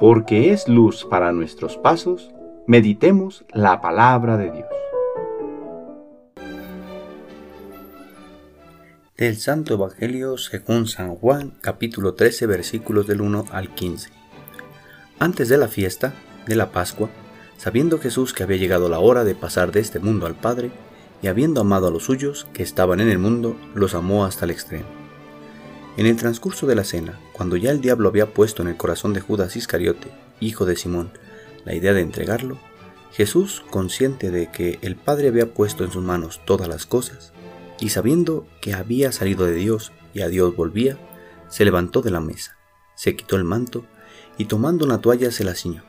porque es luz para nuestros pasos, meditemos la palabra de Dios. Del Santo Evangelio según San Juan, capítulo 13, versículos del 1 al 15. Antes de la fiesta de la Pascua, sabiendo Jesús que había llegado la hora de pasar de este mundo al Padre, y habiendo amado a los suyos que estaban en el mundo, los amó hasta el extremo. En el transcurso de la cena, cuando ya el diablo había puesto en el corazón de Judas Iscariote, hijo de Simón, la idea de entregarlo, Jesús, consciente de que el Padre había puesto en sus manos todas las cosas, y sabiendo que había salido de Dios y a Dios volvía, se levantó de la mesa, se quitó el manto, y tomando una toalla se la ciñó.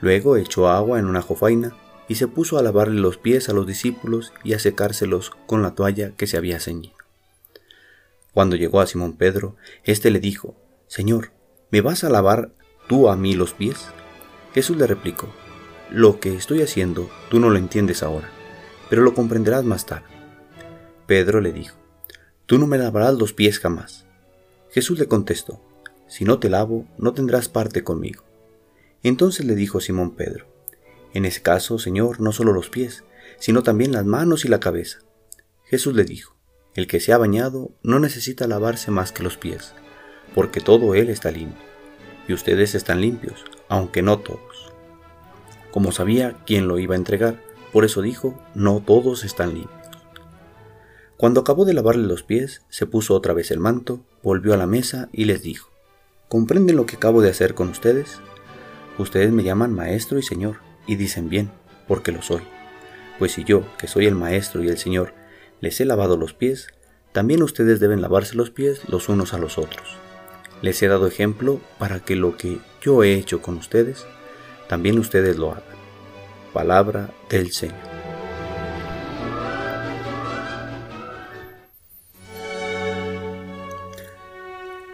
Luego echó agua en una jofaina, y se puso a lavarle los pies a los discípulos y a secárselos con la toalla que se había ceñido. Cuando llegó a Simón Pedro, éste le dijo, Señor, ¿me vas a lavar tú a mí los pies? Jesús le replicó, Lo que estoy haciendo tú no lo entiendes ahora, pero lo comprenderás más tarde. Pedro le dijo, Tú no me lavarás los pies jamás. Jesús le contestó, Si no te lavo, no tendrás parte conmigo. Entonces le dijo Simón Pedro, En ese caso, Señor, no solo los pies, sino también las manos y la cabeza. Jesús le dijo, el que se ha bañado no necesita lavarse más que los pies, porque todo él está limpio, y ustedes están limpios, aunque no todos. Como sabía quién lo iba a entregar, por eso dijo, no todos están limpios. Cuando acabó de lavarle los pies, se puso otra vez el manto, volvió a la mesa y les dijo, ¿comprenden lo que acabo de hacer con ustedes? Ustedes me llaman maestro y señor, y dicen bien, porque lo soy. Pues si yo, que soy el maestro y el señor, les he lavado los pies, también ustedes deben lavarse los pies los unos a los otros. Les he dado ejemplo para que lo que yo he hecho con ustedes, también ustedes lo hagan. Palabra del Señor.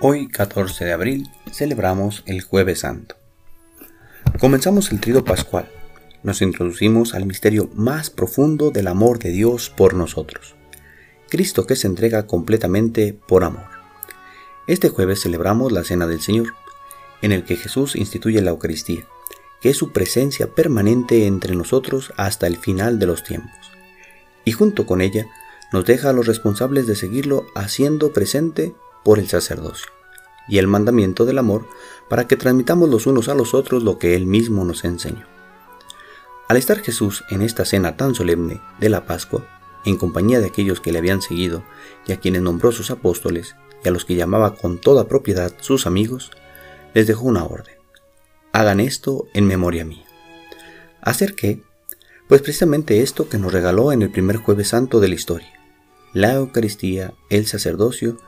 Hoy, 14 de abril, celebramos el Jueves Santo. Comenzamos el trido pascual nos introducimos al misterio más profundo del amor de Dios por nosotros. Cristo que se entrega completamente por amor. Este jueves celebramos la Cena del Señor, en el que Jesús instituye la Eucaristía, que es su presencia permanente entre nosotros hasta el final de los tiempos. Y junto con ella nos deja a los responsables de seguirlo haciendo presente por el sacerdocio y el mandamiento del amor para que transmitamos los unos a los otros lo que Él mismo nos enseñó. Al estar Jesús en esta cena tan solemne de la Pascua, en compañía de aquellos que le habían seguido y a quienes nombró sus apóstoles y a los que llamaba con toda propiedad sus amigos, les dejó una orden. Hagan esto en memoria mía. ¿Hacer qué? Pues precisamente esto que nos regaló en el primer jueves santo de la historia, la Eucaristía, el sacerdocio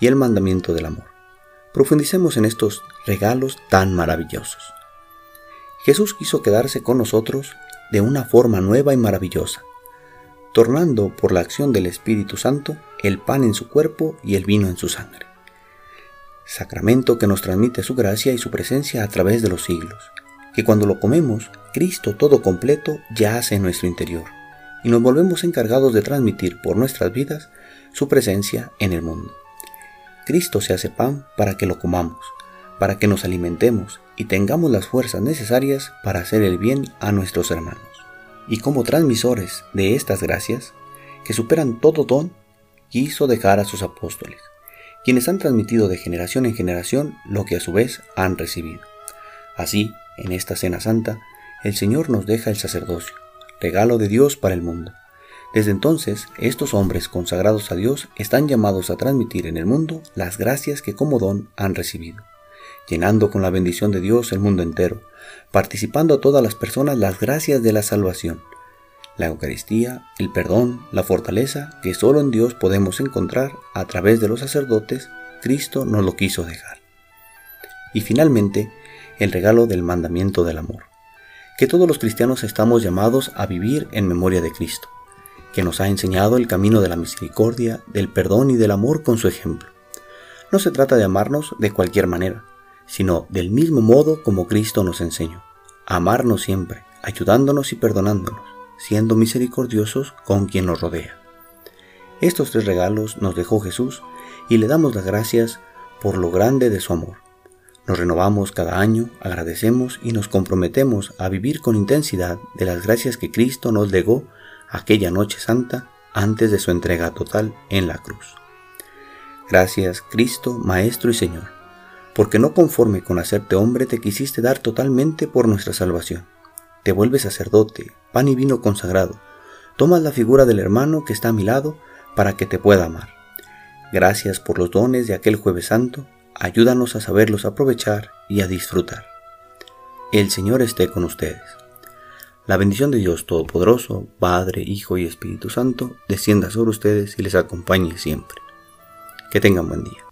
y el mandamiento del amor. Profundicemos en estos regalos tan maravillosos. Jesús quiso quedarse con nosotros de una forma nueva y maravillosa, tornando por la acción del Espíritu Santo el pan en su cuerpo y el vino en su sangre. Sacramento que nos transmite su gracia y su presencia a través de los siglos, que cuando lo comemos, Cristo todo completo yace en nuestro interior, y nos volvemos encargados de transmitir por nuestras vidas su presencia en el mundo. Cristo se hace pan para que lo comamos, para que nos alimentemos y tengamos las fuerzas necesarias para hacer el bien a nuestros hermanos. Y como transmisores de estas gracias, que superan todo don, quiso dejar a sus apóstoles, quienes han transmitido de generación en generación lo que a su vez han recibido. Así, en esta Cena Santa, el Señor nos deja el sacerdocio, regalo de Dios para el mundo. Desde entonces, estos hombres consagrados a Dios están llamados a transmitir en el mundo las gracias que como don han recibido llenando con la bendición de Dios el mundo entero, participando a todas las personas las gracias de la salvación, la Eucaristía, el perdón, la fortaleza que solo en Dios podemos encontrar a través de los sacerdotes, Cristo nos lo quiso dejar. Y finalmente, el regalo del mandamiento del amor, que todos los cristianos estamos llamados a vivir en memoria de Cristo, que nos ha enseñado el camino de la misericordia, del perdón y del amor con su ejemplo. No se trata de amarnos de cualquier manera, sino del mismo modo como Cristo nos enseñó, amarnos siempre, ayudándonos y perdonándonos, siendo misericordiosos con quien nos rodea. Estos tres regalos nos dejó Jesús y le damos las gracias por lo grande de su amor. Nos renovamos cada año, agradecemos y nos comprometemos a vivir con intensidad de las gracias que Cristo nos legó aquella noche santa antes de su entrega total en la cruz. Gracias, Cristo, Maestro y Señor, porque no conforme con hacerte hombre te quisiste dar totalmente por nuestra salvación. Te vuelves sacerdote, pan y vino consagrado, tomas la figura del hermano que está a mi lado para que te pueda amar. Gracias por los dones de aquel jueves santo, ayúdanos a saberlos aprovechar y a disfrutar. El Señor esté con ustedes. La bendición de Dios Todopoderoso, Padre, Hijo y Espíritu Santo, descienda sobre ustedes y les acompañe siempre. Que tengan buen día.